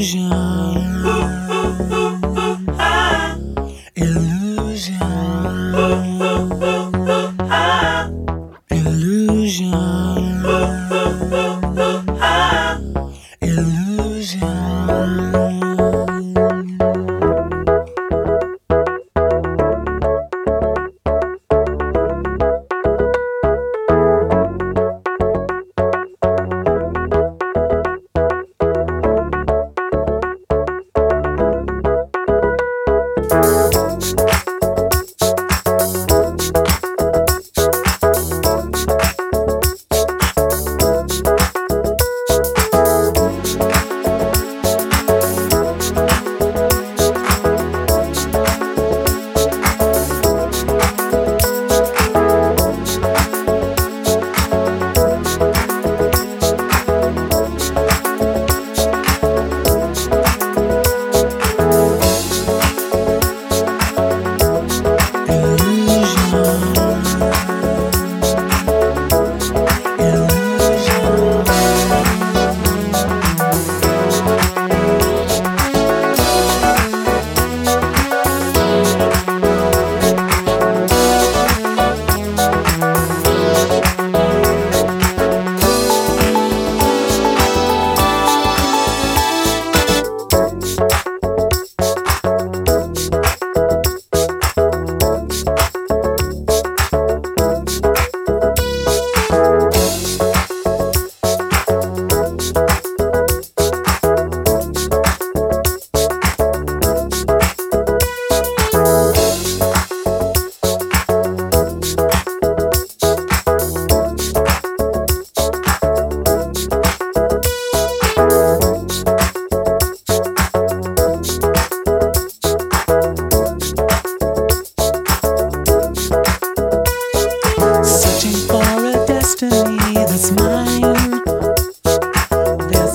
suja.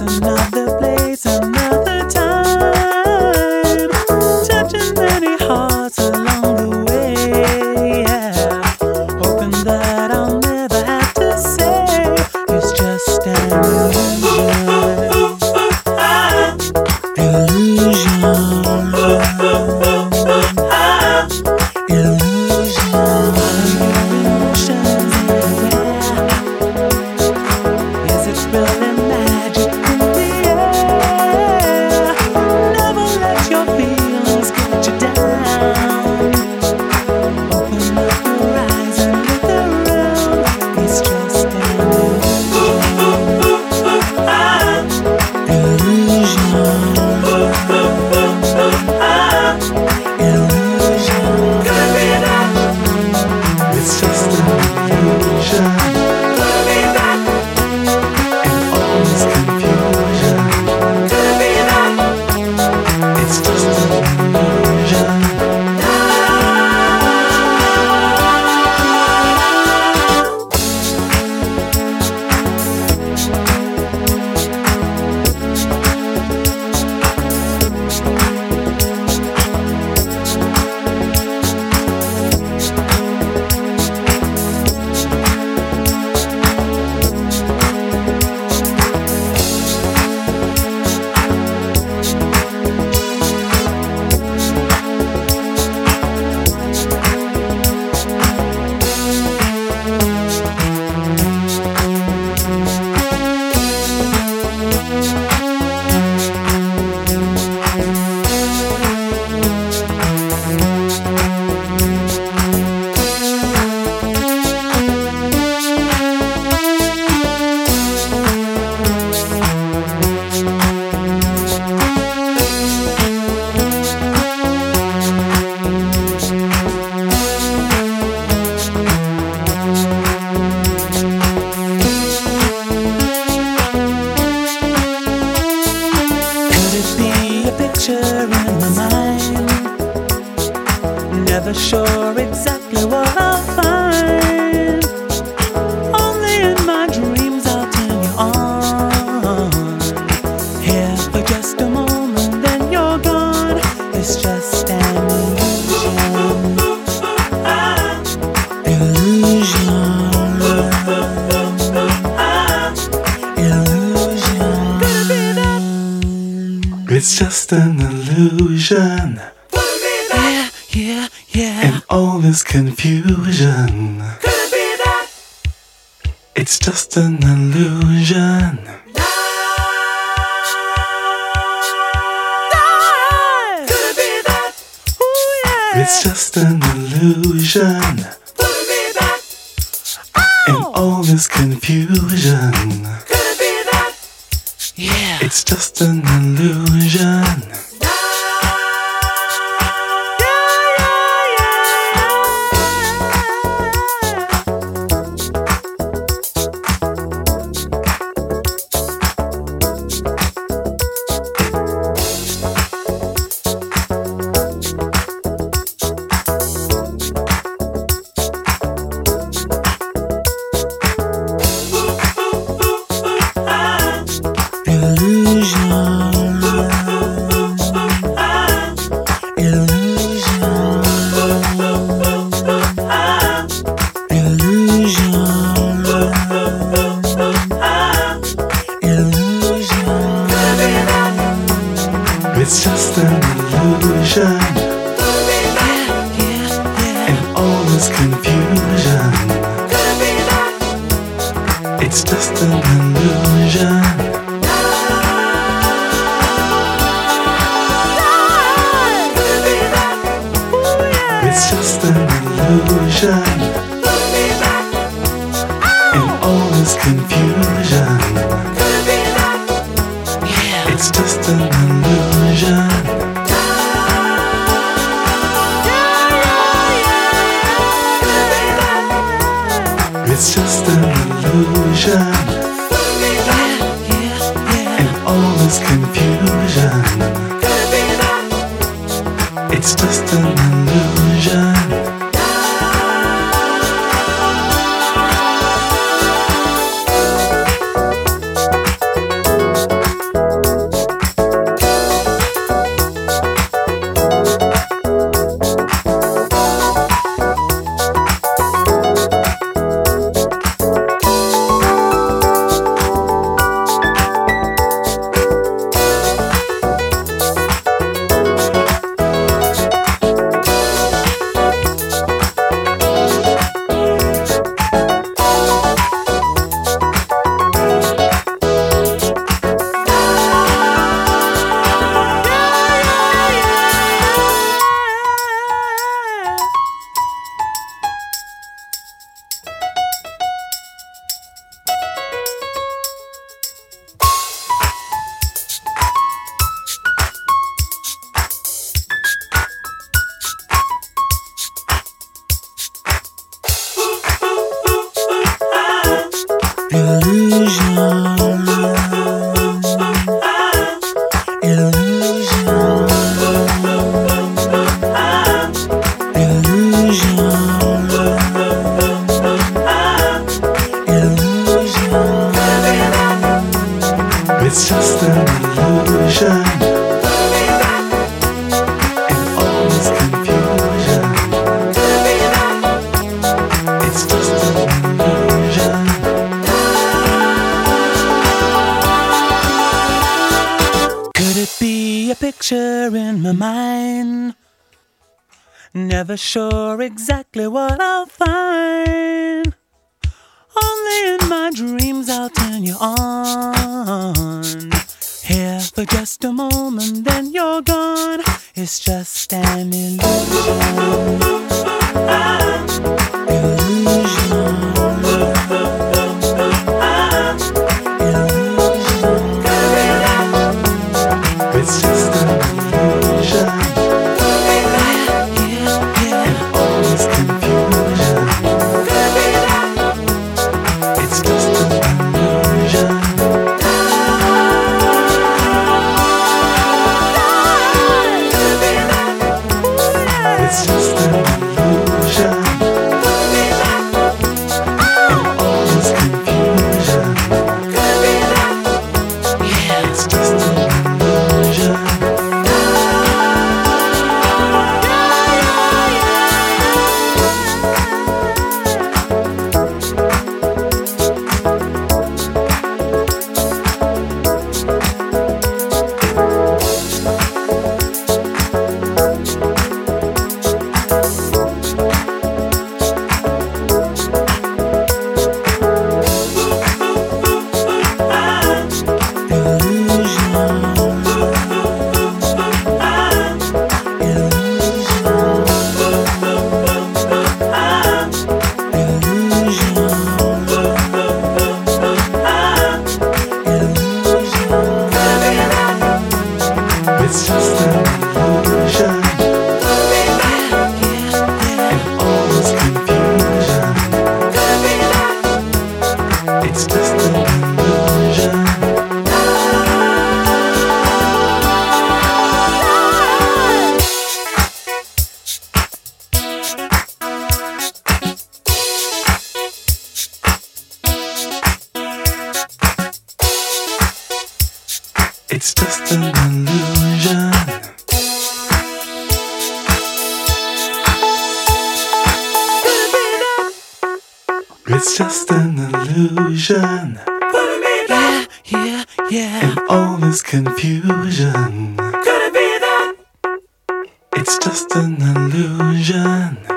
listen up. It's just an illusion. Yeah, yeah, yeah. And all this confusion. Could it be that? It's just an illusion. Nice. Could it be that? Ooh, yeah. It's just an illusion. Could it be that? Oh. And all this confusion. Yeah. It's just an illusion. Illusion. In all this confusion. It's just an illusion. It's just an illusion. In all this confusion. It's just an illusion. It's just an illusion. In all this confusion. It's just an illusion. It's Never sure exactly what I'll find. Only in my dreams I'll turn you on. Here for just a moment, then you're gone. It's just an illusion. It's just an illusion. Yeah, yeah, yeah. And all this confusion. Could it be that? It's just an illusion.